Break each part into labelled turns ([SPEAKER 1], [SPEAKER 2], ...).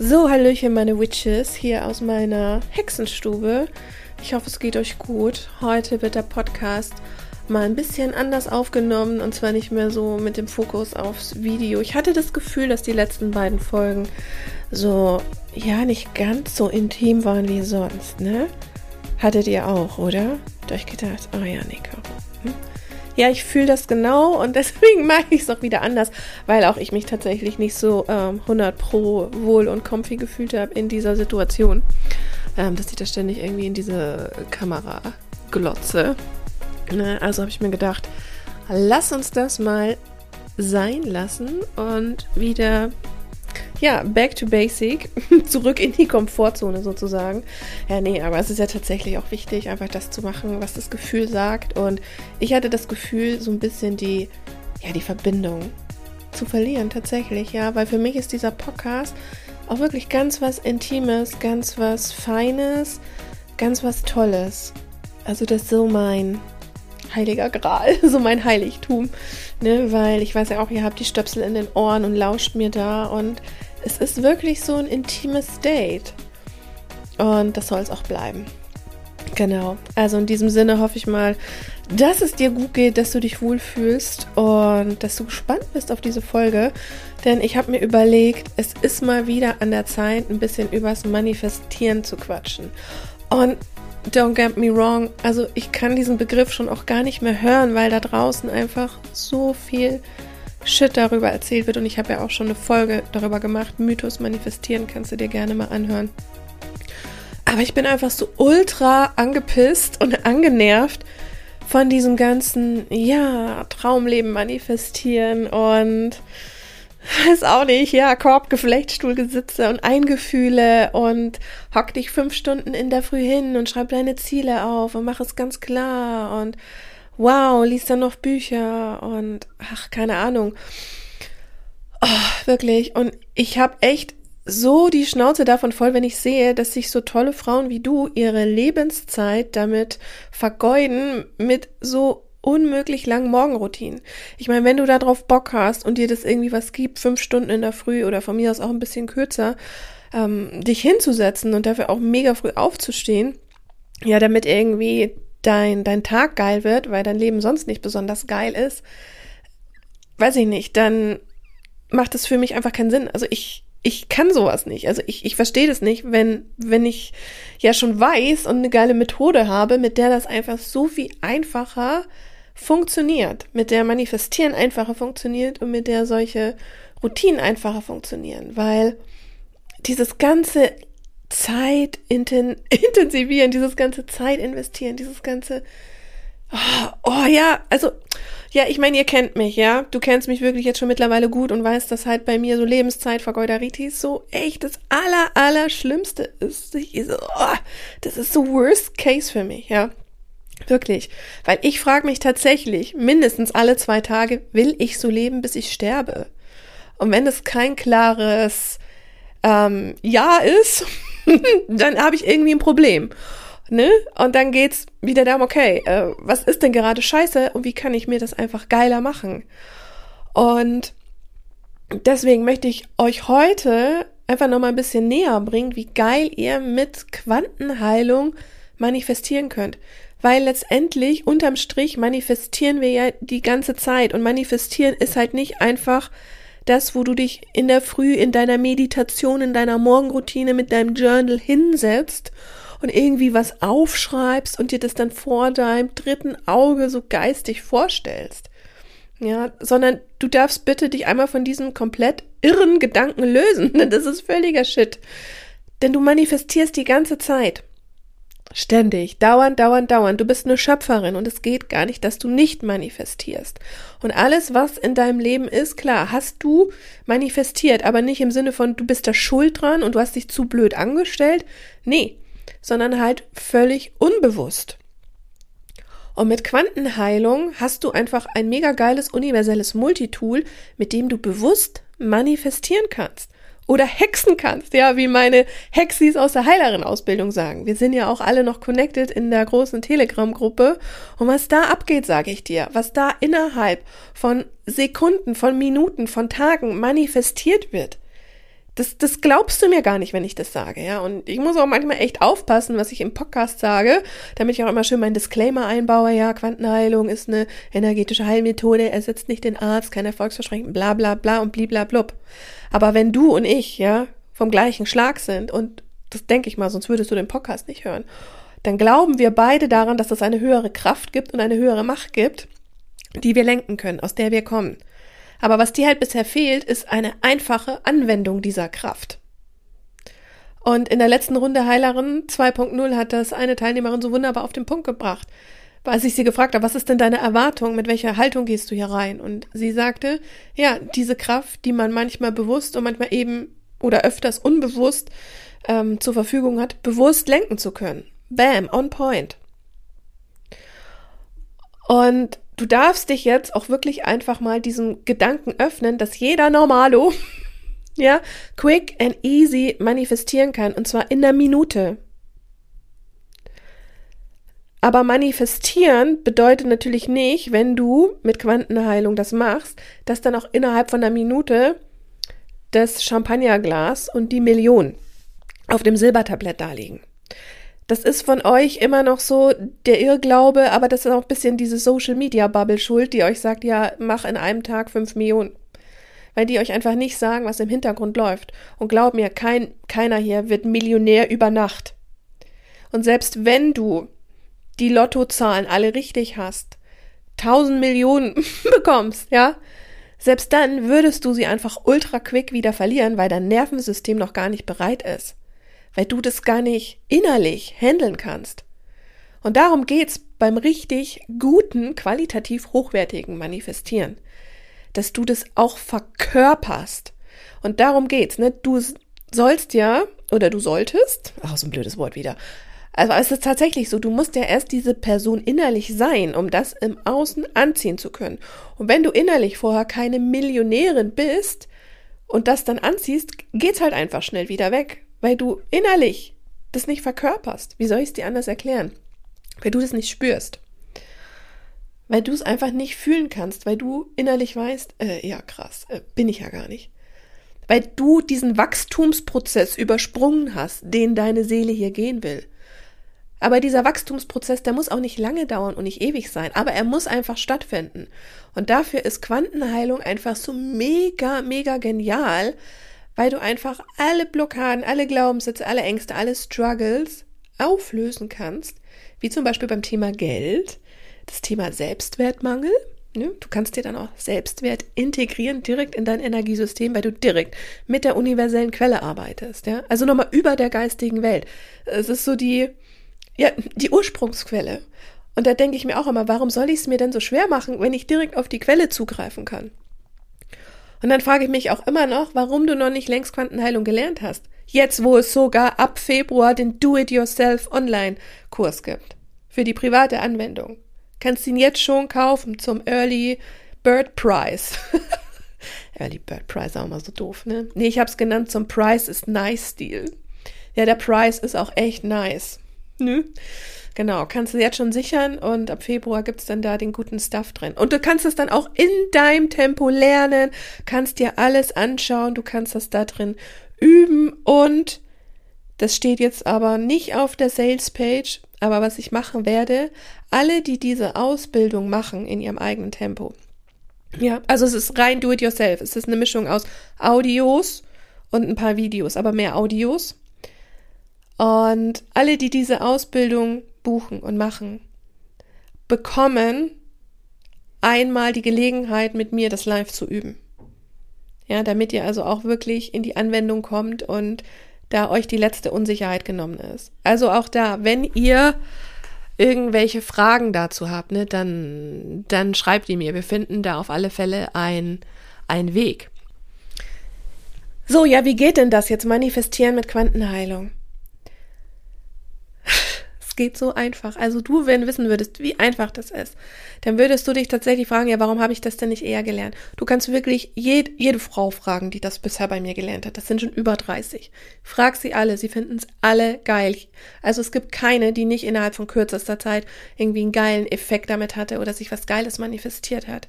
[SPEAKER 1] So, Hallöchen, meine Witches, hier aus meiner Hexenstube. Ich hoffe, es geht euch gut. Heute wird der Podcast mal ein bisschen anders aufgenommen und zwar nicht mehr so mit dem Fokus aufs Video. Ich hatte das Gefühl, dass die letzten beiden Folgen so, ja, nicht ganz so intim waren wie sonst, ne? Hattet ihr auch, oder? Habt euch gedacht, oh ja, nee, Caro. Hm? Ja, ich fühle das genau und deswegen mag ich es auch wieder anders, weil auch ich mich tatsächlich nicht so ähm, 100 pro wohl und comfy gefühlt habe in dieser Situation, ähm, dass ich da ständig irgendwie in diese Kamera glotze. Ne? Also habe ich mir gedacht, lass uns das mal sein lassen und wieder ja, back to basic, zurück in die Komfortzone sozusagen. Ja, nee, aber es ist ja tatsächlich auch wichtig, einfach das zu machen, was das Gefühl sagt. Und ich hatte das Gefühl, so ein bisschen die, ja, die Verbindung zu verlieren, tatsächlich, ja, weil für mich ist dieser Podcast auch wirklich ganz was Intimes, ganz was Feines, ganz was Tolles. Also das ist so mein heiliger Gral, so mein Heiligtum, ne, weil ich weiß ja auch, ihr habt die Stöpsel in den Ohren und lauscht mir da und es ist wirklich so ein intimes Date. Und das soll es auch bleiben. Genau. Also in diesem Sinne hoffe ich mal, dass es dir gut geht, dass du dich wohlfühlst und dass du gespannt bist auf diese Folge. Denn ich habe mir überlegt, es ist mal wieder an der Zeit, ein bisschen übers Manifestieren zu quatschen. Und don't get me wrong, also ich kann diesen Begriff schon auch gar nicht mehr hören, weil da draußen einfach so viel Shit darüber erzählt wird. Und ich habe ja auch schon eine Folge darüber gemacht. Mythos manifestieren kannst du dir gerne mal anhören. Aber ich bin einfach so ultra angepisst und angenervt von diesem ganzen, ja, Traumleben manifestieren und weiß auch nicht, ja, Korbgeflechtstuhlgesitze und Eingefühle und hock dich fünf Stunden in der Früh hin und schreib deine Ziele auf und mach es ganz klar und wow, liest dann noch Bücher und ach, keine Ahnung. Oh, wirklich. Und ich habe echt so die Schnauze davon voll, wenn ich sehe, dass sich so tolle Frauen wie du ihre Lebenszeit damit vergeuden mit so unmöglich langen Morgenroutinen. Ich meine, wenn du da drauf Bock hast und dir das irgendwie was gibt, fünf Stunden in der Früh oder von mir aus auch ein bisschen kürzer, ähm, dich hinzusetzen und dafür auch mega früh aufzustehen, ja, damit irgendwie dein, dein Tag geil wird, weil dein Leben sonst nicht besonders geil ist, weiß ich nicht, dann macht es für mich einfach keinen Sinn. Also ich, ich kann sowas nicht. Also ich, ich verstehe das nicht, wenn, wenn ich ja schon weiß und eine geile Methode habe, mit der das einfach so viel einfacher funktioniert, mit der Manifestieren einfacher funktioniert und mit der solche Routinen einfacher funktionieren, weil dieses ganze Zeit inten intensivieren, dieses ganze Zeit investieren, dieses ganze oh, oh ja, also ja, ich meine, ihr kennt mich, ja. Du kennst mich wirklich jetzt schon mittlerweile gut und weißt, dass halt bei mir so Lebenszeitvergeuderitis so echt das aller, aller Schlimmste ist. Ich so, oh, das ist so worst case für mich, ja. Wirklich. Weil ich frage mich tatsächlich, mindestens alle zwei Tage, will ich so leben, bis ich sterbe? Und wenn es kein klares ähm, Ja ist, dann habe ich irgendwie ein Problem. Ne? Und dann geht's wieder darum, okay, äh, was ist denn gerade scheiße und wie kann ich mir das einfach geiler machen? Und deswegen möchte ich euch heute einfach nochmal ein bisschen näher bringen, wie geil ihr mit Quantenheilung manifestieren könnt. Weil letztendlich unterm Strich manifestieren wir ja die ganze Zeit und manifestieren ist halt nicht einfach das, wo du dich in der Früh in deiner Meditation, in deiner Morgenroutine mit deinem Journal hinsetzt und irgendwie was aufschreibst und dir das dann vor deinem dritten Auge so geistig vorstellst. Ja, sondern du darfst bitte dich einmal von diesem komplett irren Gedanken lösen. Das ist völliger Shit. Denn du manifestierst die ganze Zeit. Ständig, dauernd, dauernd, dauernd. Du bist eine Schöpferin und es geht gar nicht, dass du nicht manifestierst. Und alles, was in deinem Leben ist, klar, hast du manifestiert, aber nicht im Sinne von, du bist da schuld dran und du hast dich zu blöd angestellt. Nee, sondern halt völlig unbewusst. Und mit Quantenheilung hast du einfach ein mega geiles universelles Multitool, mit dem du bewusst manifestieren kannst oder hexen kannst, ja, wie meine Hexis aus der Heilerin-Ausbildung sagen. Wir sind ja auch alle noch connected in der großen Telegram-Gruppe. Und was da abgeht, sage ich dir, was da innerhalb von Sekunden, von Minuten, von Tagen manifestiert wird, Das, das glaubst du mir gar nicht, wenn ich das sage, ja. Und ich muss auch manchmal echt aufpassen, was ich im Podcast sage, damit ich auch immer schön meinen Disclaimer einbaue. Ja, Quantenheilung ist eine energetische Heilmethode, ersetzt nicht den Arzt, kein Erfolgsversprechen, bla bla bla und bliblablub. Aber wenn du und ich, ja, vom gleichen Schlag sind und das denke ich mal, sonst würdest du den Podcast nicht hören, dann glauben wir beide daran, dass es eine höhere Kraft gibt und eine höhere Macht gibt, die wir lenken können, aus der wir kommen. Aber was dir halt bisher fehlt, ist eine einfache Anwendung dieser Kraft. Und in der letzten Runde Heilerin 2.0 hat das eine Teilnehmerin so wunderbar auf den Punkt gebracht. Als ich sie gefragt habe, was ist denn deine Erwartung, mit welcher Haltung gehst du hier rein? Und sie sagte, ja, diese Kraft, die man manchmal bewusst und manchmal eben oder öfters unbewusst ähm, zur Verfügung hat, bewusst lenken zu können. Bam, on point. Und du darfst dich jetzt auch wirklich einfach mal diesem Gedanken öffnen, dass jeder Normalo, ja, quick and easy manifestieren kann und zwar in der Minute. Aber manifestieren bedeutet natürlich nicht, wenn du mit Quantenheilung das machst, dass dann auch innerhalb von einer Minute das Champagnerglas und die Million auf dem Silbertablett da liegen. Das ist von euch immer noch so der Irrglaube, aber das ist auch ein bisschen diese Social Media Bubble schuld, die euch sagt, ja, mach in einem Tag fünf Millionen. Weil die euch einfach nicht sagen, was im Hintergrund läuft. Und glaub mir, kein, keiner hier wird Millionär über Nacht. Und selbst wenn du die Lottozahlen alle richtig hast, tausend Millionen bekommst, ja, selbst dann würdest du sie einfach ultra quick wieder verlieren, weil dein Nervensystem noch gar nicht bereit ist weil du das gar nicht innerlich handeln kannst. Und darum geht's beim richtig guten, qualitativ hochwertigen Manifestieren, dass du das auch verkörperst. Und darum geht's, ne? Du sollst ja, oder du solltest, ach, so ein blödes Wort wieder. Also es ist tatsächlich so, du musst ja erst diese Person innerlich sein, um das im Außen anziehen zu können. Und wenn du innerlich vorher keine Millionärin bist und das dann anziehst, geht's halt einfach schnell wieder weg weil du innerlich das nicht verkörperst. Wie soll ich es dir anders erklären? Weil du das nicht spürst. Weil du es einfach nicht fühlen kannst, weil du innerlich weißt, äh, ja krass, äh, bin ich ja gar nicht. Weil du diesen Wachstumsprozess übersprungen hast, den deine Seele hier gehen will. Aber dieser Wachstumsprozess, der muss auch nicht lange dauern und nicht ewig sein, aber er muss einfach stattfinden. Und dafür ist Quantenheilung einfach so mega, mega genial, weil du einfach alle Blockaden, alle Glaubenssätze, alle Ängste, alle Struggles auflösen kannst, wie zum Beispiel beim Thema Geld, das Thema Selbstwertmangel. Ne? Du kannst dir dann auch Selbstwert integrieren direkt in dein Energiesystem, weil du direkt mit der universellen Quelle arbeitest. Ja? Also nochmal über der geistigen Welt. Es ist so die, ja, die Ursprungsquelle. Und da denke ich mir auch immer, warum soll ich es mir denn so schwer machen, wenn ich direkt auf die Quelle zugreifen kann? Und dann frage ich mich auch immer noch, warum du noch nicht längst Quantenheilung gelernt hast. Jetzt, wo es sogar ab Februar den Do-It-Yourself Online-Kurs gibt. Für die private Anwendung. Kannst ihn jetzt schon kaufen zum Early Bird Price. Early Bird Price, auch mal so doof, ne? Nee, ich hab's genannt zum Price is Nice Stil. Ja, der Price ist auch echt nice. Nö? Genau, kannst du jetzt schon sichern und ab Februar gibt's dann da den guten Stuff drin. Und du kannst es dann auch in deinem Tempo lernen, kannst dir alles anschauen, du kannst das da drin üben und das steht jetzt aber nicht auf der Sales Page, aber was ich machen werde, alle, die diese Ausbildung machen in ihrem eigenen Tempo. Ja, also es ist rein do it yourself. Es ist eine Mischung aus Audios und ein paar Videos, aber mehr Audios. Und alle, die diese Ausbildung buchen und machen, bekommen einmal die Gelegenheit, mit mir das live zu üben. Ja, damit ihr also auch wirklich in die Anwendung kommt und da euch die letzte Unsicherheit genommen ist. Also auch da, wenn ihr irgendwelche Fragen dazu habt, ne, dann, dann schreibt die mir. Wir finden da auf alle Fälle ein, ein Weg. So, ja, wie geht denn das jetzt manifestieren mit Quantenheilung? Geht so einfach. Also du, wenn wissen würdest, wie einfach das ist, dann würdest du dich tatsächlich fragen, ja, warum habe ich das denn nicht eher gelernt? Du kannst wirklich jed, jede Frau fragen, die das bisher bei mir gelernt hat. Das sind schon über 30. Frag sie alle, sie finden es alle geil. Also es gibt keine, die nicht innerhalb von kürzester Zeit irgendwie einen geilen Effekt damit hatte oder sich was Geiles manifestiert hat.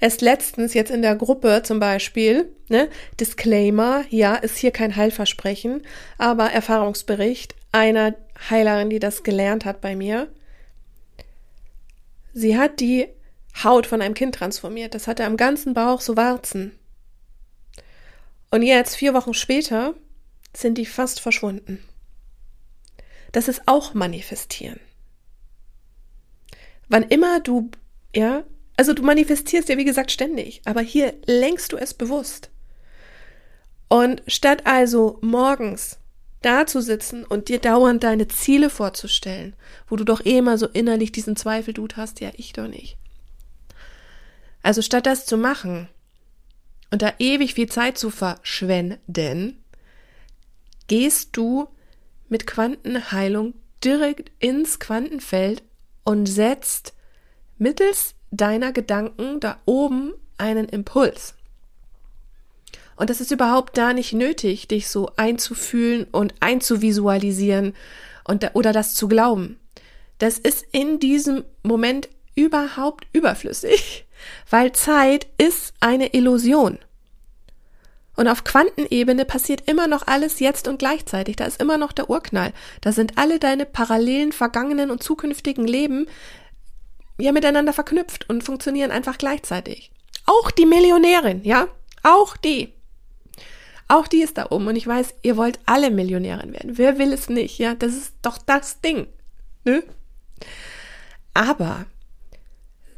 [SPEAKER 1] Erst letztens jetzt in der Gruppe zum Beispiel, ne, Disclaimer, ja, ist hier kein Heilversprechen, aber Erfahrungsbericht einer Heilerin, die das gelernt hat bei mir. Sie hat die Haut von einem Kind transformiert. Das hatte am ganzen Bauch so Warzen. Und jetzt, vier Wochen später, sind die fast verschwunden. Das ist auch manifestieren. Wann immer du, ja, also du manifestierst ja wie gesagt ständig, aber hier lenkst du es bewusst. Und statt also morgens da zu sitzen und dir dauernd deine Ziele vorzustellen, wo du doch eh immer so innerlich diesen Zweifel du hast, ja, ich doch nicht. Also statt das zu machen und da ewig viel Zeit zu verschwenden, gehst du mit Quantenheilung direkt ins Quantenfeld und setzt mittels deiner Gedanken da oben einen Impuls. Und das ist überhaupt da nicht nötig, dich so einzufühlen und einzuvisualisieren und da, oder das zu glauben. Das ist in diesem Moment überhaupt überflüssig, weil Zeit ist eine Illusion. Und auf Quantenebene passiert immer noch alles jetzt und gleichzeitig. Da ist immer noch der Urknall. Da sind alle deine parallelen vergangenen und zukünftigen Leben ja miteinander verknüpft und funktionieren einfach gleichzeitig. Auch die Millionärin, ja? Auch die. Auch die ist da oben und ich weiß, ihr wollt alle Millionärin werden. Wer will es nicht? Ja, das ist doch das Ding. Ne? Aber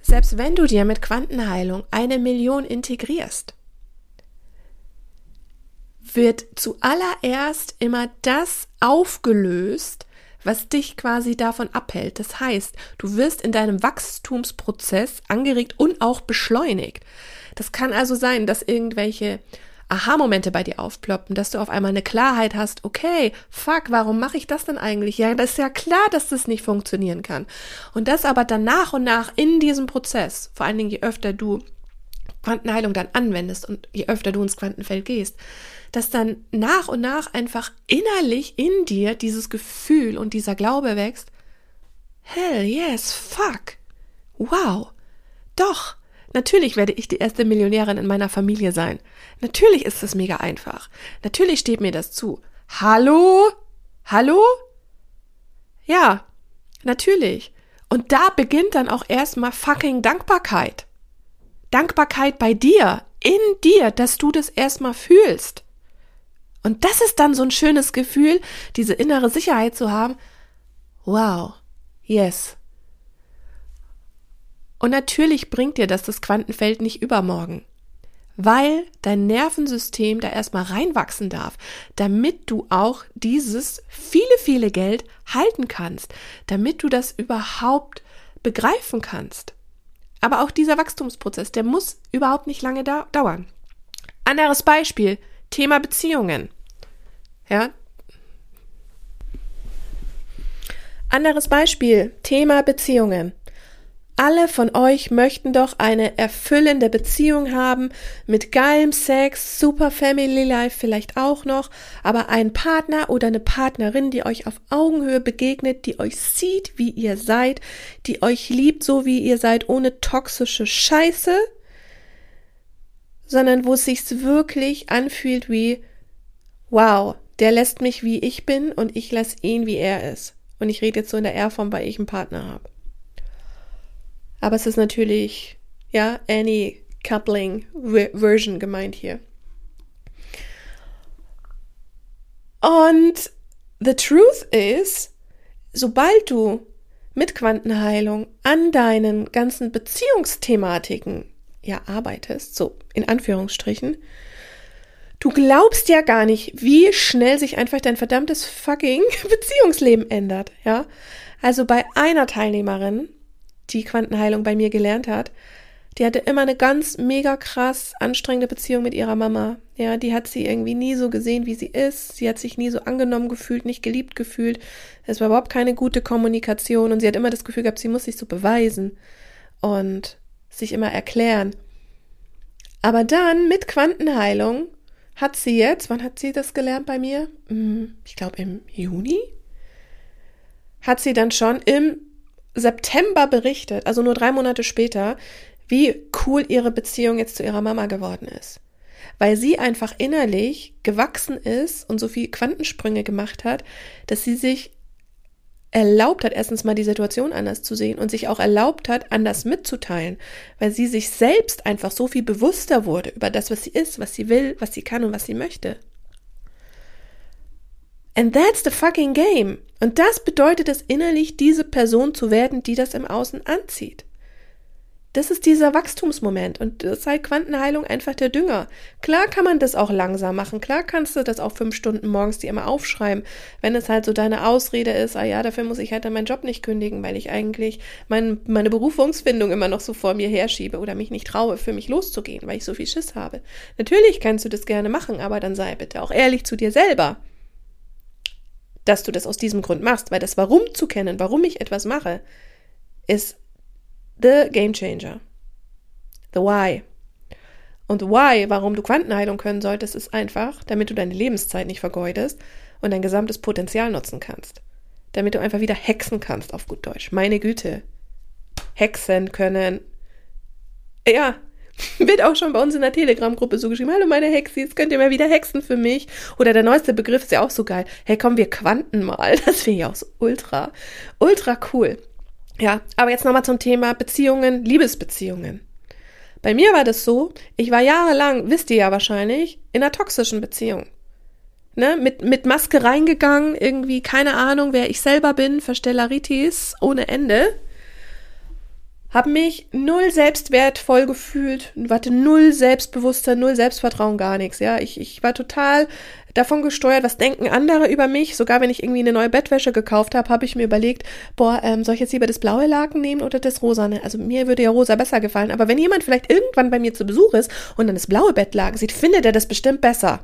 [SPEAKER 1] selbst wenn du dir mit Quantenheilung eine Million integrierst, wird zuallererst immer das aufgelöst, was dich quasi davon abhält. Das heißt, du wirst in deinem Wachstumsprozess angeregt und auch beschleunigt. Das kann also sein, dass irgendwelche Aha-Momente bei dir aufploppen, dass du auf einmal eine Klarheit hast, okay, fuck, warum mache ich das denn eigentlich? Ja, das ist ja klar, dass das nicht funktionieren kann. Und das aber dann nach und nach in diesem Prozess, vor allen Dingen je öfter du Quantenheilung dann anwendest und je öfter du ins Quantenfeld gehst, dass dann nach und nach einfach innerlich in dir dieses Gefühl und dieser Glaube wächst, hell yes, fuck, wow, doch, Natürlich werde ich die erste Millionärin in meiner Familie sein. Natürlich ist es mega einfach. Natürlich steht mir das zu. Hallo? Hallo? Ja, natürlich. Und da beginnt dann auch erstmal fucking Dankbarkeit. Dankbarkeit bei dir, in dir, dass du das erstmal fühlst. Und das ist dann so ein schönes Gefühl, diese innere Sicherheit zu haben. Wow, yes, und natürlich bringt dir das das Quantenfeld nicht übermorgen, weil dein Nervensystem da erstmal reinwachsen darf, damit du auch dieses viele, viele Geld halten kannst, damit du das überhaupt begreifen kannst. Aber auch dieser Wachstumsprozess, der muss überhaupt nicht lange da dauern. Anderes Beispiel, Thema Beziehungen. Ja. Anderes Beispiel, Thema Beziehungen. Alle von euch möchten doch eine erfüllende Beziehung haben, mit geilem Sex, super Family Life vielleicht auch noch, aber ein Partner oder eine Partnerin, die euch auf Augenhöhe begegnet, die euch sieht, wie ihr seid, die euch liebt, so wie ihr seid, ohne toxische Scheiße, sondern wo es sich wirklich anfühlt wie, wow, der lässt mich wie ich bin und ich lasse ihn wie er ist. Und ich rede jetzt so in der R-Form, weil ich einen Partner habe. Aber es ist natürlich, ja, any coupling version gemeint hier. Und the truth is, sobald du mit Quantenheilung an deinen ganzen Beziehungsthematiken ja arbeitest, so in Anführungsstrichen, du glaubst ja gar nicht, wie schnell sich einfach dein verdammtes fucking Beziehungsleben ändert, ja? Also bei einer Teilnehmerin die Quantenheilung bei mir gelernt hat, die hatte immer eine ganz mega krass anstrengende Beziehung mit ihrer Mama. Ja, die hat sie irgendwie nie so gesehen, wie sie ist. Sie hat sich nie so angenommen gefühlt, nicht geliebt gefühlt. Es war überhaupt keine gute Kommunikation und sie hat immer das Gefühl gehabt, sie muss sich so beweisen und sich immer erklären. Aber dann mit Quantenheilung hat sie jetzt, wann hat sie das gelernt bei mir? Hm, ich glaube im Juni? Hat sie dann schon im September berichtet, also nur drei Monate später, wie cool ihre Beziehung jetzt zu ihrer Mama geworden ist. Weil sie einfach innerlich gewachsen ist und so viel Quantensprünge gemacht hat, dass sie sich erlaubt hat, erstens mal die Situation anders zu sehen und sich auch erlaubt hat, anders mitzuteilen, weil sie sich selbst einfach so viel bewusster wurde über das, was sie ist, was sie will, was sie kann und was sie möchte. And that's the fucking game. Und das bedeutet es innerlich, diese Person zu werden, die das im Außen anzieht. Das ist dieser Wachstumsmoment und das halt Quantenheilung einfach der Dünger. Klar kann man das auch langsam machen, klar kannst du das auch fünf Stunden morgens dir immer aufschreiben, wenn es halt so deine Ausrede ist, ah ja, dafür muss ich halt dann meinen Job nicht kündigen, weil ich eigentlich mein, meine Berufungsfindung immer noch so vor mir herschiebe oder mich nicht traue, für mich loszugehen, weil ich so viel Schiss habe. Natürlich kannst du das gerne machen, aber dann sei bitte auch ehrlich zu dir selber dass du das aus diesem Grund machst, weil das Warum zu kennen, warum ich etwas mache, ist the game changer. The why. Und why, warum du Quantenheilung können solltest, ist einfach, damit du deine Lebenszeit nicht vergeudest und dein gesamtes Potenzial nutzen kannst. Damit du einfach wieder hexen kannst, auf gut Deutsch. Meine Güte. Hexen können. Ja, wird auch schon bei uns in der Telegram-Gruppe so geschrieben, hallo meine Hexis, könnt ihr mal wieder hexen für mich? Oder der neueste Begriff ist ja auch so geil. Hey, komm, wir quanten mal. Das finde ich auch so ultra, ultra cool. Ja, aber jetzt nochmal zum Thema Beziehungen, Liebesbeziehungen. Bei mir war das so, ich war jahrelang, wisst ihr ja wahrscheinlich, in einer toxischen Beziehung. Ne, mit, mit Maske reingegangen, irgendwie, keine Ahnung, wer ich selber bin, Verstellaritis ohne Ende. Hab mich null selbstwertvoll gefühlt, warte, null Selbstbewusstsein, null Selbstvertrauen, gar nichts, ja. Ich, ich war total davon gesteuert, was denken andere über mich. Sogar wenn ich irgendwie eine neue Bettwäsche gekauft habe, habe ich mir überlegt, boah, ähm, soll ich jetzt lieber das blaue Laken nehmen oder das rosane? Also mir würde ja rosa besser gefallen. Aber wenn jemand vielleicht irgendwann bei mir zu Besuch ist und dann das blaue Bettlaken sieht, findet er das bestimmt besser.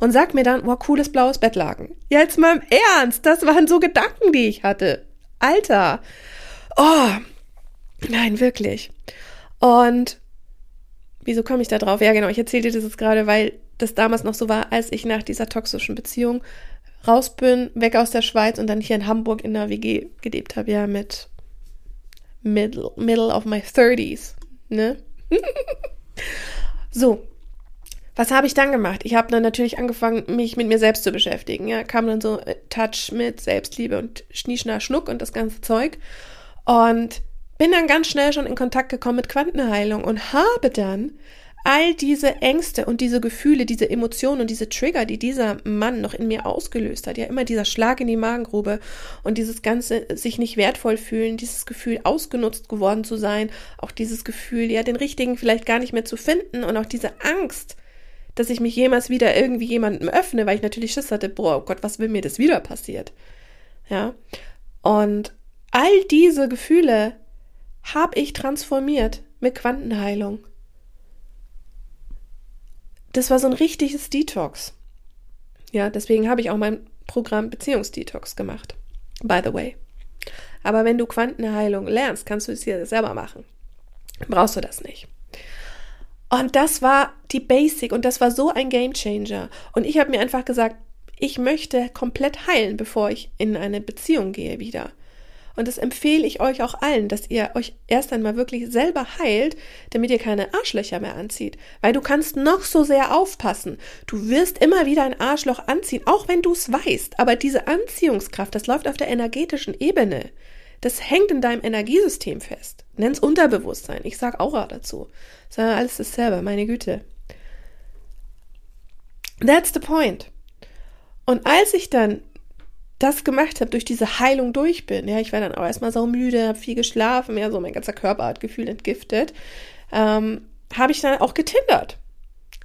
[SPEAKER 1] Und sagt mir dann, boah, cooles blaues Bettlaken. Ja, jetzt mal im Ernst, das waren so Gedanken, die ich hatte. Alter. Oh, nein, wirklich. Und wieso komme ich da drauf? Ja, genau, ich erzähle dir das jetzt gerade, weil das damals noch so war, als ich nach dieser toxischen Beziehung raus bin, weg aus der Schweiz und dann hier in Hamburg in der WG gelebt habe, ja, mit middle, middle of my 30s, ne? so. Was habe ich dann gemacht? Ich habe dann natürlich angefangen, mich mit mir selbst zu beschäftigen. Ja, kam dann so äh, Touch mit Selbstliebe und Schnieschner Schnuck und das ganze Zeug. Und bin dann ganz schnell schon in Kontakt gekommen mit Quantenheilung und habe dann all diese Ängste und diese Gefühle, diese Emotionen und diese Trigger, die dieser Mann noch in mir ausgelöst hat, ja immer dieser Schlag in die Magengrube und dieses ganze sich nicht wertvoll fühlen, dieses Gefühl ausgenutzt geworden zu sein, auch dieses Gefühl, ja den richtigen vielleicht gar nicht mehr zu finden und auch diese Angst, dass ich mich jemals wieder irgendwie jemandem öffne, weil ich natürlich Schiss hatte, boah, oh Gott, was will mir das wieder passiert? Ja. Und all diese Gefühle habe ich transformiert mit Quantenheilung das war so ein richtiges Detox. Ja, deswegen habe ich auch mein Programm Beziehungsdetox gemacht. By the way. Aber wenn du Quantenheilung lernst, kannst du es hier selber machen. Brauchst du das nicht. Und das war die Basic und das war so ein Game Changer. Und ich habe mir einfach gesagt, ich möchte komplett heilen, bevor ich in eine Beziehung gehe wieder. Und das empfehle ich euch auch allen, dass ihr euch erst einmal wirklich selber heilt, damit ihr keine Arschlöcher mehr anzieht. Weil du kannst noch so sehr aufpassen. Du wirst immer wieder ein Arschloch anziehen, auch wenn du es weißt. Aber diese Anziehungskraft, das läuft auf der energetischen Ebene. Das hängt in deinem Energiesystem fest. Nenn's Unterbewusstsein. Ich sag Aura dazu. Ist alles dasselbe, meine Güte. That's the point. Und als ich dann das gemacht habe, durch diese Heilung durch bin. Ja, ich war dann auch erstmal so müde, habe viel geschlafen, ja, so mein ganzer Körper hat gefühlt entgiftet. Ähm, habe ich dann auch getindert.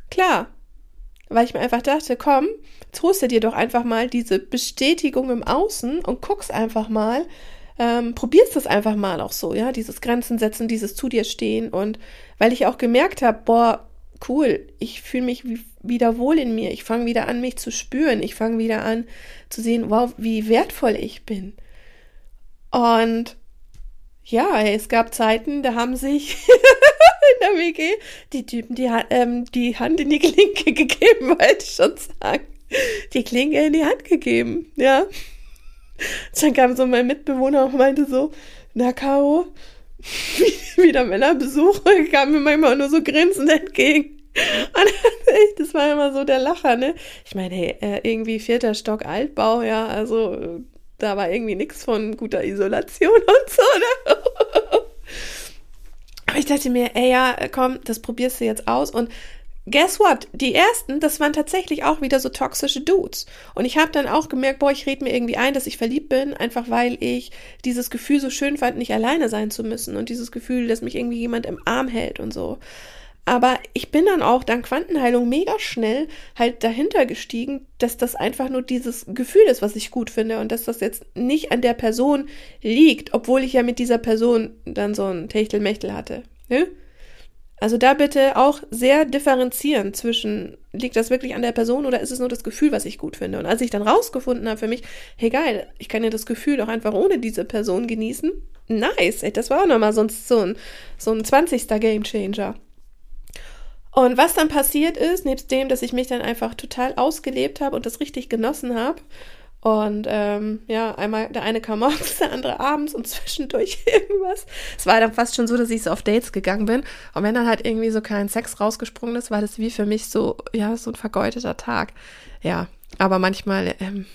[SPEAKER 1] Klar. Weil ich mir einfach dachte, komm, du dir doch einfach mal diese Bestätigung im Außen und guckst einfach mal, ähm, probierst das einfach mal auch so, ja, dieses Grenzen setzen, dieses zu dir stehen und weil ich auch gemerkt habe, boah, cool, ich fühle mich wieder wohl in mir, ich fange wieder an, mich zu spüren, ich fange wieder an zu sehen, wow, wie wertvoll ich bin. Und ja, es gab Zeiten, da haben sich in der WG die Typen die, ähm, die Hand in die Klinke gegeben, wollte ich schon sagen. Die Klinke in die Hand gegeben, ja. Dann kam so mein Mitbewohner und meinte so, na Caro, wieder Männerbesuche, kamen mir manchmal nur so grinsend entgegen. Das war immer so der Lacher, ne? Ich meine, hey, äh, irgendwie vierter Stock Altbau, ja, also da war irgendwie nichts von guter Isolation und so, ne? Aber ich dachte mir, ey, ja, komm, das probierst du jetzt aus und guess what? Die ersten, das waren tatsächlich auch wieder so toxische Dudes. Und ich habe dann auch gemerkt, boah, ich rede mir irgendwie ein, dass ich verliebt bin, einfach weil ich dieses Gefühl so schön fand, nicht alleine sein zu müssen und dieses Gefühl, dass mich irgendwie jemand im Arm hält und so. Aber ich bin dann auch dank Quantenheilung mega schnell halt dahinter gestiegen, dass das einfach nur dieses Gefühl ist, was ich gut finde und dass das jetzt nicht an der Person liegt, obwohl ich ja mit dieser Person dann so ein Techtelmechtel hatte. Ne? Also da bitte auch sehr differenzieren zwischen, liegt das wirklich an der Person oder ist es nur das Gefühl, was ich gut finde? Und als ich dann rausgefunden habe für mich, hey geil, ich kann ja das Gefühl auch einfach ohne diese Person genießen, nice, ey, das war auch nochmal so ein, so ein 20. Game Changer. Und was dann passiert ist, nebst dem, dass ich mich dann einfach total ausgelebt habe und das richtig genossen habe, und ähm, ja, einmal der eine kam morgens, der andere abends und zwischendurch irgendwas. Es war dann fast schon so, dass ich so auf Dates gegangen bin. Und wenn dann halt irgendwie so kein Sex rausgesprungen ist, war das wie für mich so, ja, so ein vergeudeter Tag. Ja, aber manchmal, ähm,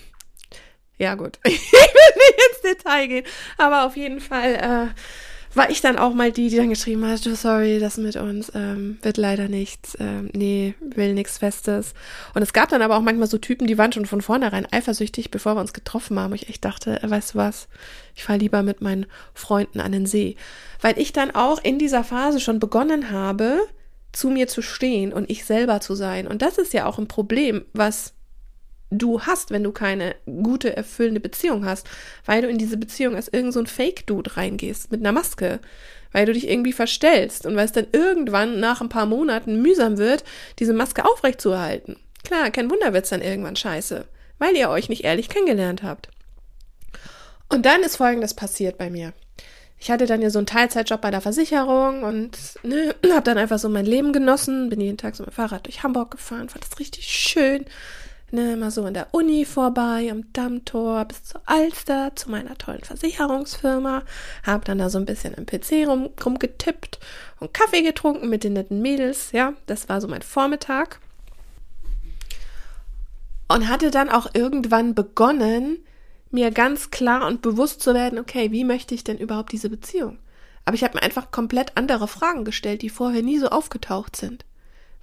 [SPEAKER 1] ja gut, ich will nicht ins Detail gehen, aber auf jeden Fall, äh, war ich dann auch mal die, die dann geschrieben hat, sorry, das mit uns ähm, wird leider nichts, ähm, nee, will nichts Festes. Und es gab dann aber auch manchmal so Typen, die waren schon von vornherein eifersüchtig, bevor wir uns getroffen haben. Und ich echt dachte, äh, weißt du was, ich fahre lieber mit meinen Freunden an den See. Weil ich dann auch in dieser Phase schon begonnen habe, zu mir zu stehen und ich selber zu sein. Und das ist ja auch ein Problem, was du hast, wenn du keine gute, erfüllende Beziehung hast, weil du in diese Beziehung als irgend so ein Fake-Dude reingehst mit einer Maske, weil du dich irgendwie verstellst und weil es dann irgendwann nach ein paar Monaten mühsam wird, diese Maske aufrechtzuerhalten. Klar, kein Wunder wird's dann irgendwann scheiße, weil ihr euch nicht ehrlich kennengelernt habt. Und dann ist Folgendes passiert bei mir. Ich hatte dann ja so einen Teilzeitjob bei der Versicherung und ne, habe dann einfach so mein Leben genossen, bin jeden Tag so mit dem Fahrrad durch Hamburg gefahren, fand das richtig schön, ne, mal so an der Uni vorbei, am Dammtor bis zur Alster, zu meiner tollen Versicherungsfirma, hab dann da so ein bisschen im PC rum, rumgetippt und Kaffee getrunken mit den netten Mädels, ja, das war so mein Vormittag. Und hatte dann auch irgendwann begonnen, mir ganz klar und bewusst zu werden, okay, wie möchte ich denn überhaupt diese Beziehung? Aber ich habe mir einfach komplett andere Fragen gestellt, die vorher nie so aufgetaucht sind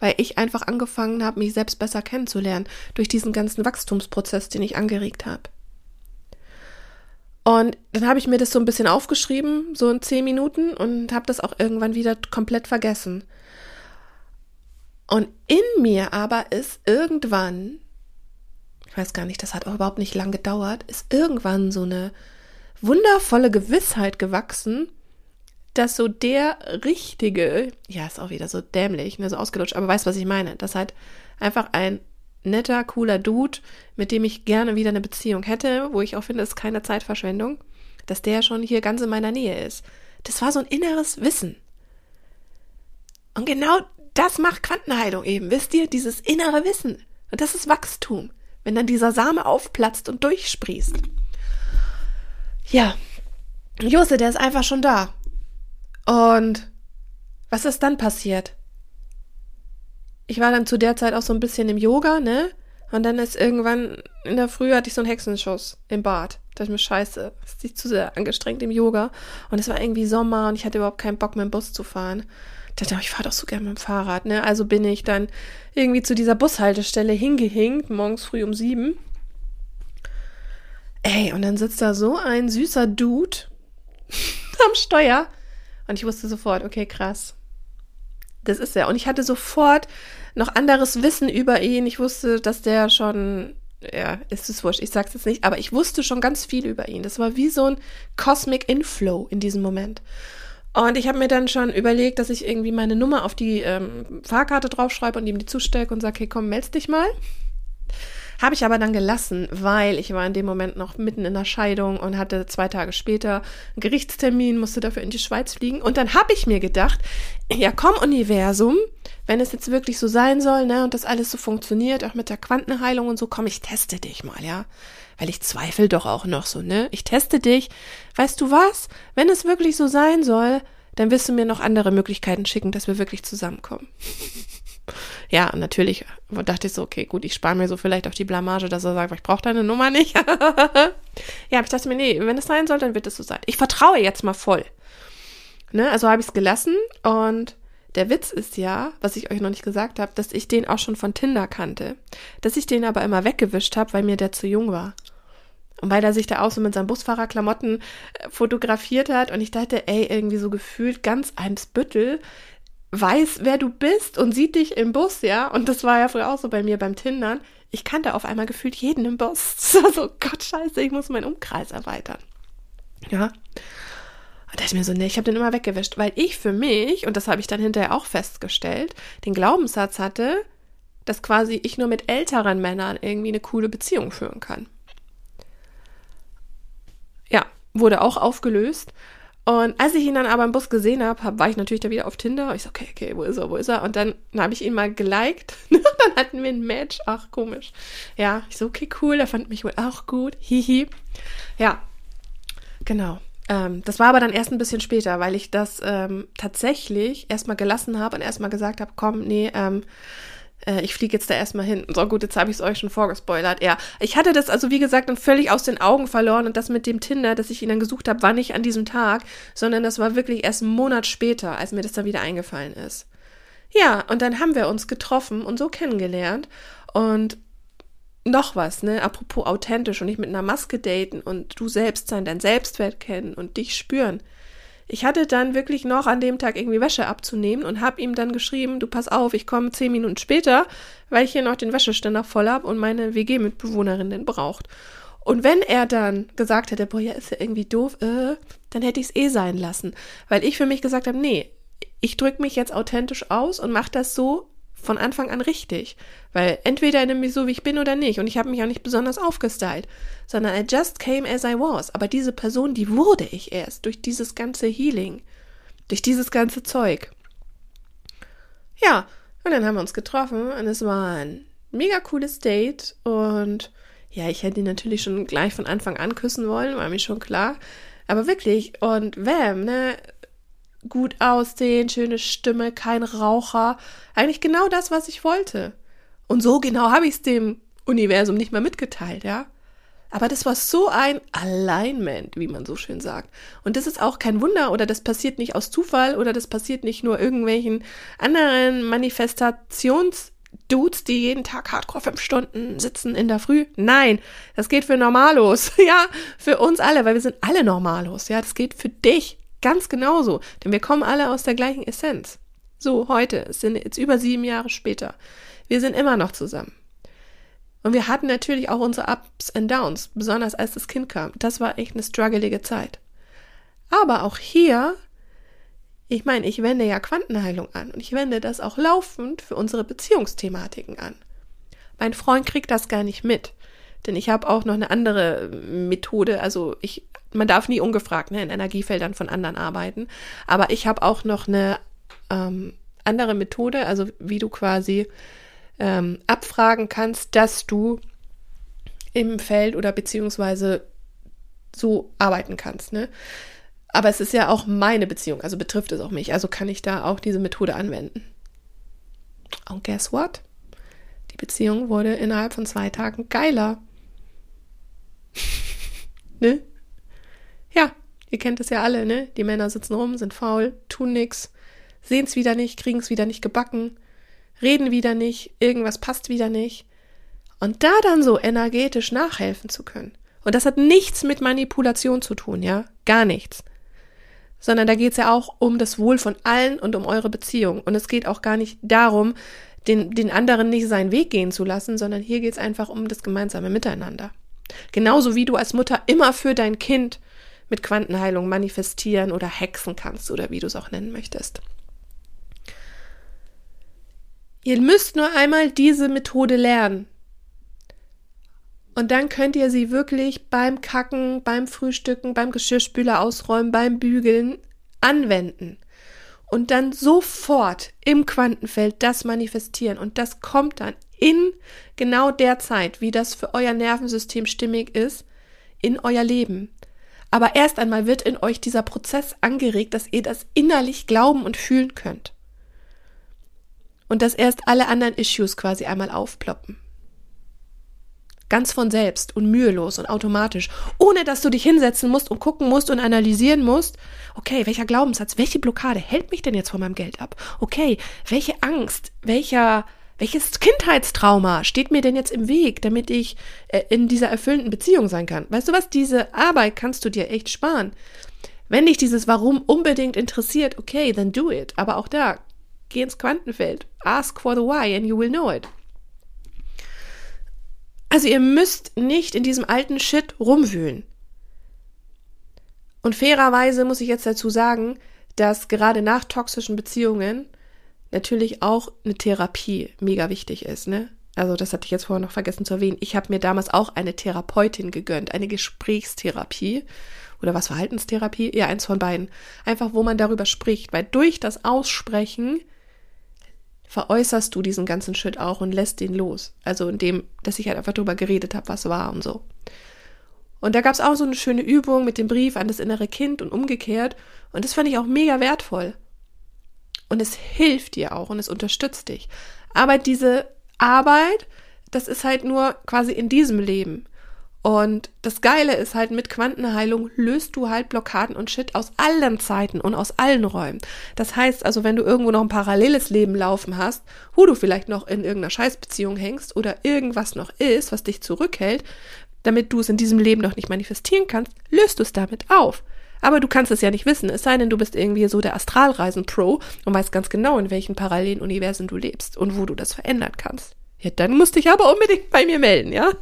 [SPEAKER 1] weil ich einfach angefangen habe, mich selbst besser kennenzulernen durch diesen ganzen Wachstumsprozess, den ich angeregt habe. Und dann habe ich mir das so ein bisschen aufgeschrieben, so in zehn Minuten, und habe das auch irgendwann wieder komplett vergessen. Und in mir aber ist irgendwann, ich weiß gar nicht, das hat auch überhaupt nicht lang gedauert, ist irgendwann so eine wundervolle Gewissheit gewachsen, dass so der richtige, ja, ist auch wieder so dämlich, ne, so ausgelutscht, aber weißt, was ich meine, dass halt einfach ein netter, cooler Dude, mit dem ich gerne wieder eine Beziehung hätte, wo ich auch finde, es ist keine Zeitverschwendung, dass der schon hier ganz in meiner Nähe ist. Das war so ein inneres Wissen. Und genau das macht Quantenheilung eben, wisst ihr, dieses innere Wissen. Und das ist Wachstum, wenn dann dieser Same aufplatzt und durchsprießt. Ja, Jose, der ist einfach schon da. Und was ist dann passiert? Ich war dann zu der Zeit auch so ein bisschen im Yoga, ne? Und dann ist irgendwann in der Früh hatte ich so einen Hexenschuss im Bad. Da dachte ich mir, scheiße, ist nicht zu sehr angestrengt im Yoga. Und es war irgendwie Sommer und ich hatte überhaupt keinen Bock mit dem Bus zu fahren. Da dachte ich, ich fahre doch so gerne mit dem Fahrrad, ne? Also bin ich dann irgendwie zu dieser Bushaltestelle hingehinkt, morgens früh um sieben. Ey, und dann sitzt da so ein süßer Dude am Steuer und ich wusste sofort, okay, krass. Das ist er. Und ich hatte sofort noch anderes Wissen über ihn. Ich wusste, dass der schon, ja, ist es wurscht, ich sag's jetzt nicht, aber ich wusste schon ganz viel über ihn. Das war wie so ein Cosmic Inflow in diesem Moment. Und ich habe mir dann schon überlegt, dass ich irgendwie meine Nummer auf die ähm, Fahrkarte draufschreibe und ihm die zustecke und sage, hey komm, meld's dich mal. Habe ich aber dann gelassen, weil ich war in dem Moment noch mitten in der Scheidung und hatte zwei Tage später einen Gerichtstermin, musste dafür in die Schweiz fliegen. Und dann habe ich mir gedacht, ja komm Universum, wenn es jetzt wirklich so sein soll, ne, und das alles so funktioniert, auch mit der Quantenheilung und so, komm, ich teste dich mal, ja. Weil ich zweifle doch auch noch so, ne? Ich teste dich. Weißt du was? Wenn es wirklich so sein soll, dann wirst du mir noch andere Möglichkeiten schicken, dass wir wirklich zusammenkommen. ja, natürlich dachte ich so, okay, gut, ich spare mir so vielleicht auch die Blamage, dass er sagt, ich brauche deine Nummer nicht. ja, aber ich dachte mir, nee, wenn es sein soll, dann wird es so sein. Ich vertraue jetzt mal voll. Ne, also habe ich es gelassen und der Witz ist ja, was ich euch noch nicht gesagt habe, dass ich den auch schon von Tinder kannte. Dass ich den aber immer weggewischt habe, weil mir der zu jung war. Und weil er sich da auch so mit seinen Busfahrerklamotten äh, fotografiert hat und ich dachte, ey, irgendwie so gefühlt ganz Eimsbüttel weiß, wer du bist und sieht dich im Bus, ja. Und das war ja früher auch so bei mir beim Tindern. Ich kannte auf einmal gefühlt jeden im Bus. So, Gott scheiße, ich muss meinen Umkreis erweitern. Ja. Und da ist mir so, nee, ich habe den immer weggewischt, weil ich für mich, und das habe ich dann hinterher auch festgestellt, den Glaubenssatz hatte, dass quasi ich nur mit älteren Männern irgendwie eine coole Beziehung führen kann. Ja, wurde auch aufgelöst. Und als ich ihn dann aber im Bus gesehen habe, hab, war ich natürlich da wieder auf Tinder. Ich so, okay, okay, wo ist er, wo ist er? Und dann, dann habe ich ihn mal geliked. dann hatten wir ein Match. Ach, komisch. Ja, ich so, okay, cool. Er fand mich wohl auch gut. Hihi. Ja, genau. Ähm, das war aber dann erst ein bisschen später, weil ich das ähm, tatsächlich erstmal gelassen habe und erstmal gesagt habe, komm, nee, ähm, äh, ich fliege jetzt da erstmal hin. So gut, jetzt habe ich es euch schon vorgespoilert. Ja, ich hatte das also wie gesagt dann völlig aus den Augen verloren und das mit dem Tinder, dass ich ihn dann gesucht habe, war nicht an diesem Tag, sondern das war wirklich erst einen Monat später, als mir das dann wieder eingefallen ist. Ja, und dann haben wir uns getroffen und so kennengelernt und noch was, ne? Apropos authentisch und nicht mit einer Maske daten und du selbst sein, dein Selbstwert kennen und dich spüren. Ich hatte dann wirklich noch an dem Tag irgendwie Wäsche abzunehmen und habe ihm dann geschrieben, du pass auf, ich komme zehn Minuten später, weil ich hier noch den Wäscheständer voll hab und meine WG-Mitbewohnerin den braucht. Und wenn er dann gesagt hätte, boah, ja, ist ja irgendwie doof, äh, dann hätte ich es eh sein lassen. Weil ich für mich gesagt habe, nee, ich drücke mich jetzt authentisch aus und mache das so, von Anfang an richtig. Weil entweder er nimmt mich so, wie ich bin oder nicht. Und ich habe mich auch nicht besonders aufgestylt. Sondern I just came as I was. Aber diese Person, die wurde ich erst durch dieses ganze Healing. Durch dieses ganze Zeug. Ja, und dann haben wir uns getroffen und es war ein mega cooles Date. Und ja, ich hätte ihn natürlich schon gleich von Anfang an küssen wollen, war mir schon klar. Aber wirklich, und wham, ne? Gut aussehen, schöne Stimme, kein Raucher. Eigentlich genau das, was ich wollte. Und so genau habe ich es dem Universum nicht mal mitgeteilt, ja. Aber das war so ein Alignment, wie man so schön sagt. Und das ist auch kein Wunder oder das passiert nicht aus Zufall oder das passiert nicht nur irgendwelchen anderen Manifestationsdudes, die jeden Tag hardcore fünf Stunden sitzen in der Früh. Nein, das geht für Normalos. Ja, für uns alle, weil wir sind alle Normalos. Ja, das geht für dich Ganz genauso, denn wir kommen alle aus der gleichen Essenz. So, heute, es sind jetzt über sieben Jahre später. Wir sind immer noch zusammen. Und wir hatten natürlich auch unsere Ups and Downs, besonders als das Kind kam. Das war echt eine struggelige Zeit. Aber auch hier, ich meine, ich wende ja Quantenheilung an und ich wende das auch laufend für unsere Beziehungsthematiken an. Mein Freund kriegt das gar nicht mit, denn ich habe auch noch eine andere Methode. Also ich man darf nie ungefragt ne, in Energiefeldern von anderen arbeiten. Aber ich habe auch noch eine ähm, andere Methode, also wie du quasi ähm, abfragen kannst, dass du im Feld oder beziehungsweise so arbeiten kannst. Ne? Aber es ist ja auch meine Beziehung, also betrifft es auch mich. Also kann ich da auch diese Methode anwenden. Und guess what? Die Beziehung wurde innerhalb von zwei Tagen geiler. ne? Ja, ihr kennt es ja alle, ne? Die Männer sitzen rum, sind faul, tun nix, sehen's wieder nicht, kriegen's wieder nicht gebacken, reden wieder nicht, irgendwas passt wieder nicht. Und da dann so energetisch nachhelfen zu können. Und das hat nichts mit Manipulation zu tun, ja? Gar nichts. Sondern da geht's ja auch um das Wohl von allen und um eure Beziehung. Und es geht auch gar nicht darum, den, den anderen nicht seinen Weg gehen zu lassen, sondern hier geht's einfach um das gemeinsame Miteinander. Genauso wie du als Mutter immer für dein Kind mit Quantenheilung manifestieren oder hexen kannst oder wie du es auch nennen möchtest. Ihr müsst nur einmal diese Methode lernen. Und dann könnt ihr sie wirklich beim Kacken, beim Frühstücken, beim Geschirrspüler ausräumen, beim Bügeln anwenden. Und dann sofort im Quantenfeld das manifestieren. Und das kommt dann in genau der Zeit, wie das für euer Nervensystem stimmig ist, in euer Leben. Aber erst einmal wird in euch dieser Prozess angeregt, dass ihr das innerlich glauben und fühlen könnt. Und dass erst alle anderen Issues quasi einmal aufploppen. Ganz von selbst und mühelos und automatisch, ohne dass du dich hinsetzen musst und gucken musst und analysieren musst, okay, welcher Glaubenssatz, welche Blockade hält mich denn jetzt von meinem Geld ab? Okay, welche Angst, welcher, welches Kindheitstrauma steht mir denn jetzt im Weg, damit ich äh, in dieser erfüllenden Beziehung sein kann? Weißt du was, diese Arbeit kannst du dir echt sparen. Wenn dich dieses Warum unbedingt interessiert, okay, then do it. Aber auch da, geh ins Quantenfeld. Ask for the why and you will know it. Also ihr müsst nicht in diesem alten Shit rumwühlen. Und fairerweise muss ich jetzt dazu sagen, dass gerade nach toxischen Beziehungen natürlich auch eine Therapie mega wichtig ist, ne? Also das hatte ich jetzt vorher noch vergessen zu erwähnen. Ich habe mir damals auch eine Therapeutin gegönnt, eine Gesprächstherapie oder was Verhaltenstherapie, ja eins von beiden. Einfach, wo man darüber spricht, weil durch das Aussprechen veräußerst du diesen ganzen Shit auch und lässt den los. Also indem, dass ich halt einfach drüber geredet habe, was war und so. Und da gab es auch so eine schöne Übung mit dem Brief an das innere Kind und umgekehrt. Und das fand ich auch mega wertvoll. Und es hilft dir auch und es unterstützt dich. Aber diese Arbeit, das ist halt nur quasi in diesem Leben. Und das Geile ist halt, mit Quantenheilung löst du halt Blockaden und Shit aus allen Zeiten und aus allen Räumen. Das heißt also, wenn du irgendwo noch ein paralleles Leben laufen hast, wo du vielleicht noch in irgendeiner Scheißbeziehung hängst oder irgendwas noch ist, was dich zurückhält, damit du es in diesem Leben noch nicht manifestieren kannst, löst du es damit auf. Aber du kannst es ja nicht wissen, es sei denn, du bist irgendwie so der Astralreisen-Pro und weißt ganz genau, in welchen parallelen Universen du lebst und wo du das verändern kannst. Ja, dann musst du dich aber unbedingt bei mir melden, ja?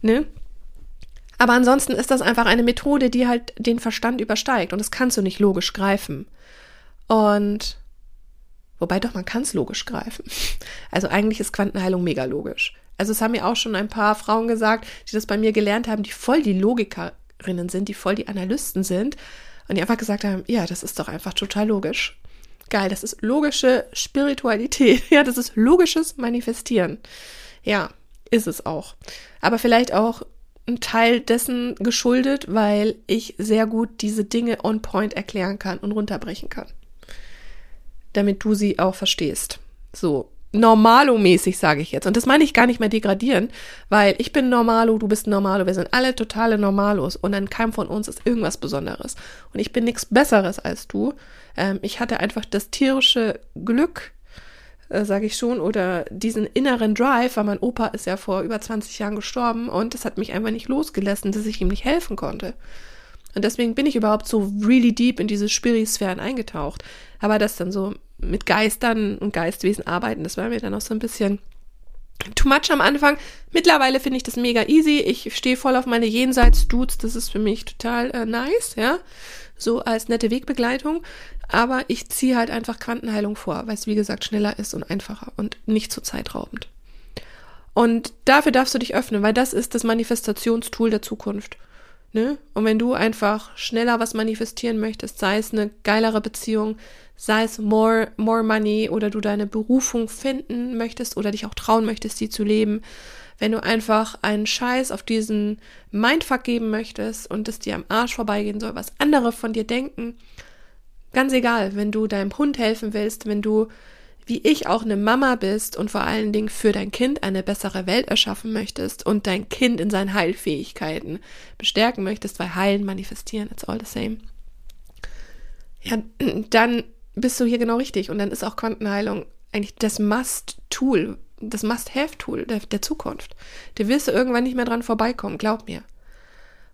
[SPEAKER 1] Ne? Aber ansonsten ist das einfach eine Methode, die halt den Verstand übersteigt und das kannst du nicht logisch greifen. Und wobei doch, man kann es logisch greifen. Also eigentlich ist Quantenheilung mega logisch. Also es haben mir auch schon ein paar Frauen gesagt, die das bei mir gelernt haben, die voll die Logikerinnen sind, die voll die Analysten sind und die einfach gesagt haben, ja, das ist doch einfach total logisch. Geil, das ist logische Spiritualität. Ja, das ist logisches Manifestieren. Ja, ist es auch. Aber vielleicht auch ein Teil dessen geschuldet, weil ich sehr gut diese Dinge on point erklären kann und runterbrechen kann. Damit du sie auch verstehst. So, normalo-mäßig sage ich jetzt. Und das meine ich gar nicht mehr degradieren, weil ich bin normalo, du bist normalo, wir sind alle totale Normalos und an keinem von uns ist irgendwas Besonderes. Und ich bin nichts Besseres als du. Ähm, ich hatte einfach das tierische Glück, äh, sage ich schon, oder diesen inneren Drive, weil mein Opa ist ja vor über 20 Jahren gestorben und das hat mich einfach nicht losgelassen, dass ich ihm nicht helfen konnte. Und deswegen bin ich überhaupt so really deep in diese Spirisphären eingetaucht. Aber das dann so mit Geistern und Geistwesen arbeiten, das war mir dann auch so ein bisschen too much am Anfang. Mittlerweile finde ich das mega easy. Ich stehe voll auf meine Jenseits-Dudes. Das ist für mich total äh, nice, ja. So als nette Wegbegleitung. Aber ich ziehe halt einfach Quantenheilung vor, weil es wie gesagt schneller ist und einfacher und nicht so zeitraubend. Und dafür darfst du dich öffnen, weil das ist das Manifestationstool der Zukunft. Ne? Und wenn du einfach schneller was manifestieren möchtest, sei es eine geilere Beziehung, sei es more, more money oder du deine Berufung finden möchtest oder dich auch trauen möchtest, sie zu leben, wenn du einfach einen Scheiß auf diesen Mindfuck geben möchtest und es dir am Arsch vorbeigehen soll, was andere von dir denken, ganz egal, wenn du deinem Hund helfen willst, wenn du wie ich auch eine Mama bist und vor allen Dingen für dein Kind eine bessere Welt erschaffen möchtest und dein Kind in seinen Heilfähigkeiten bestärken möchtest, weil heilen, manifestieren, it's all the same. Ja, dann bist du hier genau richtig und dann ist auch Quantenheilung eigentlich das Must-Tool, das Must-Have-Tool der, der Zukunft. Da wirst du irgendwann nicht mehr dran vorbeikommen, glaub mir.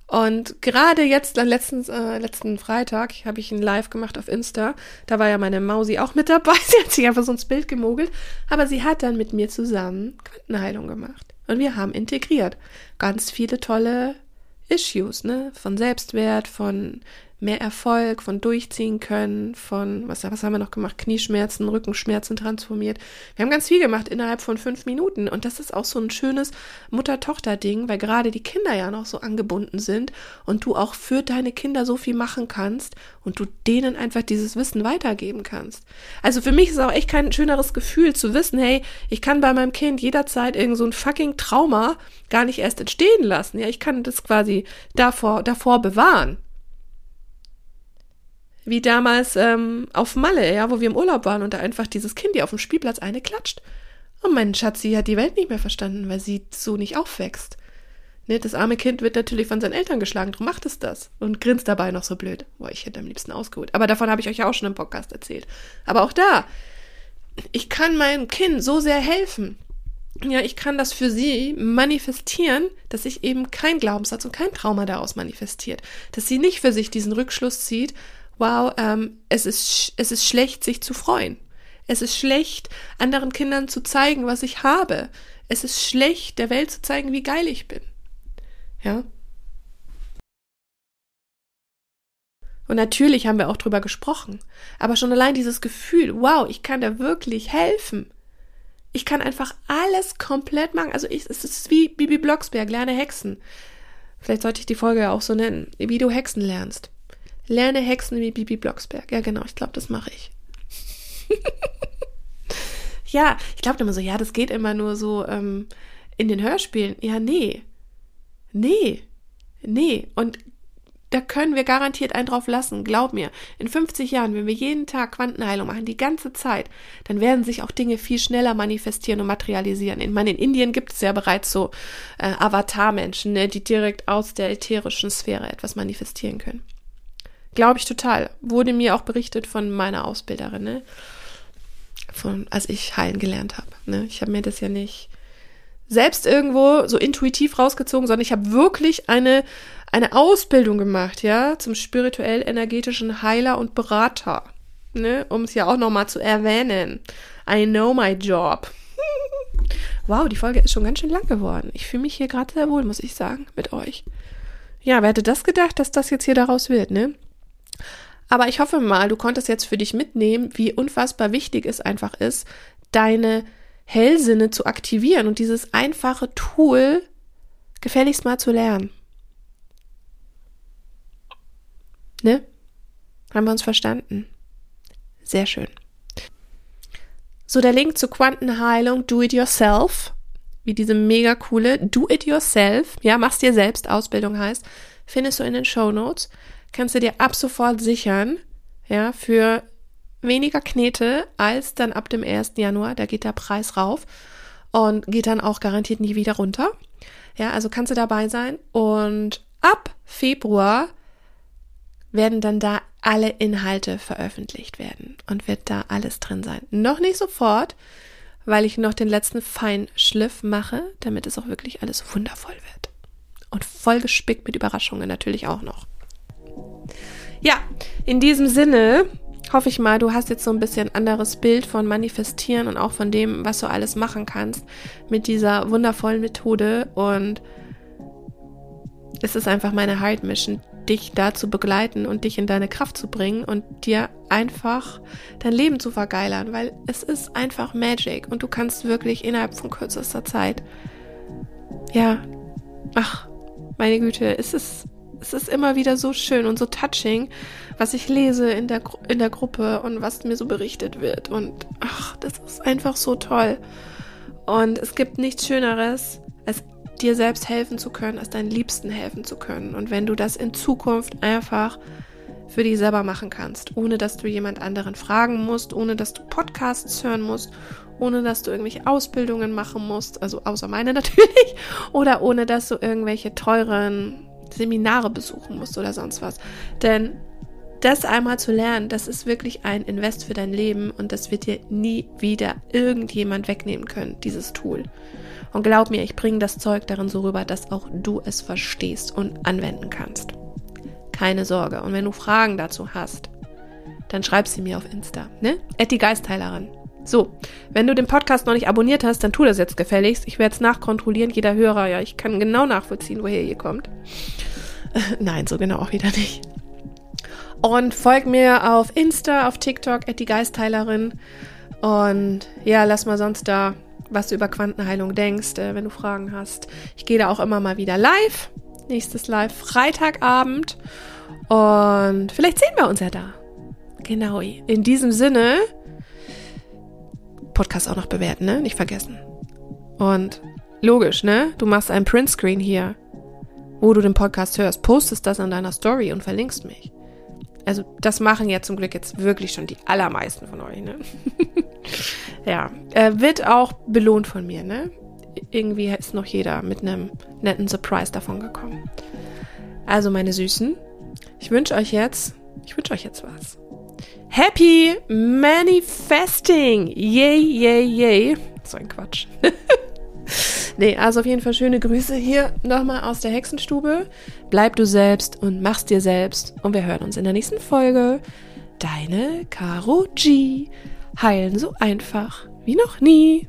[SPEAKER 1] Und gerade jetzt, letzten, äh, letzten Freitag, habe ich ein Live gemacht auf Insta. Da war ja meine Mausi auch mit dabei. Sie hat sich einfach so ins Bild gemogelt. Aber sie hat dann mit mir zusammen Quantenheilung gemacht. Und wir haben integriert ganz viele tolle Issues, ne? Von Selbstwert, von mehr Erfolg, von durchziehen können, von, was, was haben wir noch gemacht? Knieschmerzen, Rückenschmerzen transformiert. Wir haben ganz viel gemacht innerhalb von fünf Minuten. Und das ist auch so ein schönes Mutter-Tochter-Ding, weil gerade die Kinder ja noch so angebunden sind und du auch für deine Kinder so viel machen kannst und du denen einfach dieses Wissen weitergeben kannst. Also für mich ist auch echt kein schöneres Gefühl zu wissen, hey, ich kann bei meinem Kind jederzeit irgend so ein fucking Trauma gar nicht erst entstehen lassen. Ja, ich kann das quasi davor, davor bewahren wie damals ähm, auf Malle, ja, wo wir im Urlaub waren und da einfach dieses Kind, die auf dem Spielplatz eine klatscht. Und mein Schatzi hat die Welt nicht mehr verstanden, weil sie so nicht aufwächst. Ne, das arme Kind wird natürlich von seinen Eltern geschlagen, drum macht es das und grinst dabei noch so blöd. Boah, ich hätte am liebsten ausgeholt. Aber davon habe ich euch ja auch schon im Podcast erzählt. Aber auch da, ich kann meinem Kind so sehr helfen. Ja, ich kann das für sie manifestieren, dass sich eben kein Glaubenssatz und kein Trauma daraus manifestiert. Dass sie nicht für sich diesen Rückschluss zieht, wow, ähm, es, ist, es ist schlecht, sich zu freuen. Es ist schlecht, anderen Kindern zu zeigen, was ich habe. Es ist schlecht, der Welt zu zeigen, wie geil ich bin. Ja. Und natürlich haben wir auch drüber gesprochen. Aber schon allein dieses Gefühl, wow, ich kann da wirklich helfen. Ich kann einfach alles komplett machen. Also ich, es ist wie Bibi Blocksberg, lerne Hexen. Vielleicht sollte ich die Folge ja auch so nennen, wie du Hexen lernst. Lerne Hexen wie Bibi Blocksberg. Ja, genau, ich glaube, das mache ich. ja, ich glaube immer so, ja, das geht immer nur so ähm, in den Hörspielen. Ja, nee. Nee. Nee. Und da können wir garantiert einen drauf lassen. Glaub mir, in 50 Jahren, wenn wir jeden Tag Quantenheilung machen, die ganze Zeit, dann werden sich auch Dinge viel schneller manifestieren und materialisieren. Ich meine, in Indien gibt es ja bereits so äh, Avatar-Menschen, ne, die direkt aus der ätherischen Sphäre etwas manifestieren können. Glaube ich total. Wurde mir auch berichtet von meiner Ausbilderin, ne? Von, als ich heilen gelernt habe. Ne? Ich habe mir das ja nicht selbst irgendwo so intuitiv rausgezogen, sondern ich habe wirklich eine, eine Ausbildung gemacht, ja, zum spirituell-energetischen Heiler und Berater. Ne? Um es ja auch nochmal zu erwähnen. I know my job. wow, die Folge ist schon ganz schön lang geworden. Ich fühle mich hier gerade sehr wohl, muss ich sagen, mit euch. Ja, wer hätte das gedacht, dass das jetzt hier daraus wird, ne? Aber ich hoffe mal, du konntest jetzt für dich mitnehmen, wie unfassbar wichtig es einfach ist, deine Hellsinne zu aktivieren und dieses einfache Tool gefälligst mal zu lernen. Ne? Haben wir uns verstanden? Sehr schön. So, der Link zur Quantenheilung Do It Yourself, wie diese mega coole Do It Yourself, ja, machst dir selbst Ausbildung heißt, findest du in den Show Notes kannst du dir ab sofort sichern, ja, für weniger Knete als dann ab dem 1. Januar. Da geht der Preis rauf und geht dann auch garantiert nie wieder runter. Ja, also kannst du dabei sein. Und ab Februar werden dann da alle Inhalte veröffentlicht werden und wird da alles drin sein. Noch nicht sofort, weil ich noch den letzten Feinschliff mache, damit es auch wirklich alles wundervoll wird. Und voll gespickt mit Überraschungen natürlich auch noch. Ja, in diesem Sinne hoffe ich mal, du hast jetzt so ein bisschen anderes Bild von Manifestieren und auch von dem, was du alles machen kannst mit dieser wundervollen Methode. Und es ist einfach meine Heart Mission, dich da zu begleiten und dich in deine Kraft zu bringen und dir einfach dein Leben zu vergeilern, weil es ist einfach Magic und du kannst wirklich innerhalb von kürzester Zeit, ja, ach, meine Güte, es ist es ist immer wieder so schön und so touching, was ich lese in der, in der Gruppe und was mir so berichtet wird. Und ach, das ist einfach so toll. Und es gibt nichts Schöneres, als dir selbst helfen zu können, als deinen Liebsten helfen zu können. Und wenn du das in Zukunft einfach für dich selber machen kannst, ohne dass du jemand anderen fragen musst, ohne dass du Podcasts hören musst, ohne dass du irgendwelche Ausbildungen machen musst, also außer meine natürlich, oder ohne dass du irgendwelche teuren Seminare besuchen musst oder sonst was. Denn das einmal zu lernen, das ist wirklich ein Invest für dein Leben und das wird dir nie wieder irgendjemand wegnehmen können, dieses Tool. Und glaub mir, ich bringe das Zeug darin so rüber, dass auch du es verstehst und anwenden kannst. Keine Sorge. Und wenn du Fragen dazu hast, dann schreib sie mir auf Insta, ne? Etty Geistheilerin. So, wenn du den Podcast noch nicht abonniert hast, dann tu das jetzt gefälligst. Ich werde es nachkontrollieren, jeder Hörer, ja, ich kann genau nachvollziehen, woher ihr kommt. Nein, so genau auch wieder nicht. Und folg mir auf Insta, auf TikTok, at die Geistheilerin. Und ja, lass mal sonst da, was du über Quantenheilung denkst, äh, wenn du Fragen hast. Ich gehe da auch immer mal wieder live. Nächstes Live Freitagabend. Und vielleicht sehen wir uns ja da. Genau. In diesem Sinne, Podcast auch noch bewerten, ne? Nicht vergessen. Und logisch, ne? Du machst einen Printscreen hier, wo du den Podcast hörst, postest das an deiner Story und verlinkst mich. Also das machen ja zum Glück jetzt wirklich schon die allermeisten von euch, ne? ja, äh, wird auch belohnt von mir, ne? Irgendwie ist noch jeder mit einem netten Surprise davon gekommen. Also meine Süßen, ich wünsche euch jetzt, ich wünsche euch jetzt was. Happy Manifesting! Yay, yay, yay. So ein Quatsch. nee, also auf jeden Fall schöne Grüße hier nochmal aus der Hexenstube. Bleib du selbst und mach's dir selbst. Und wir hören uns in der nächsten Folge. Deine Caro G. Heilen so einfach wie noch nie.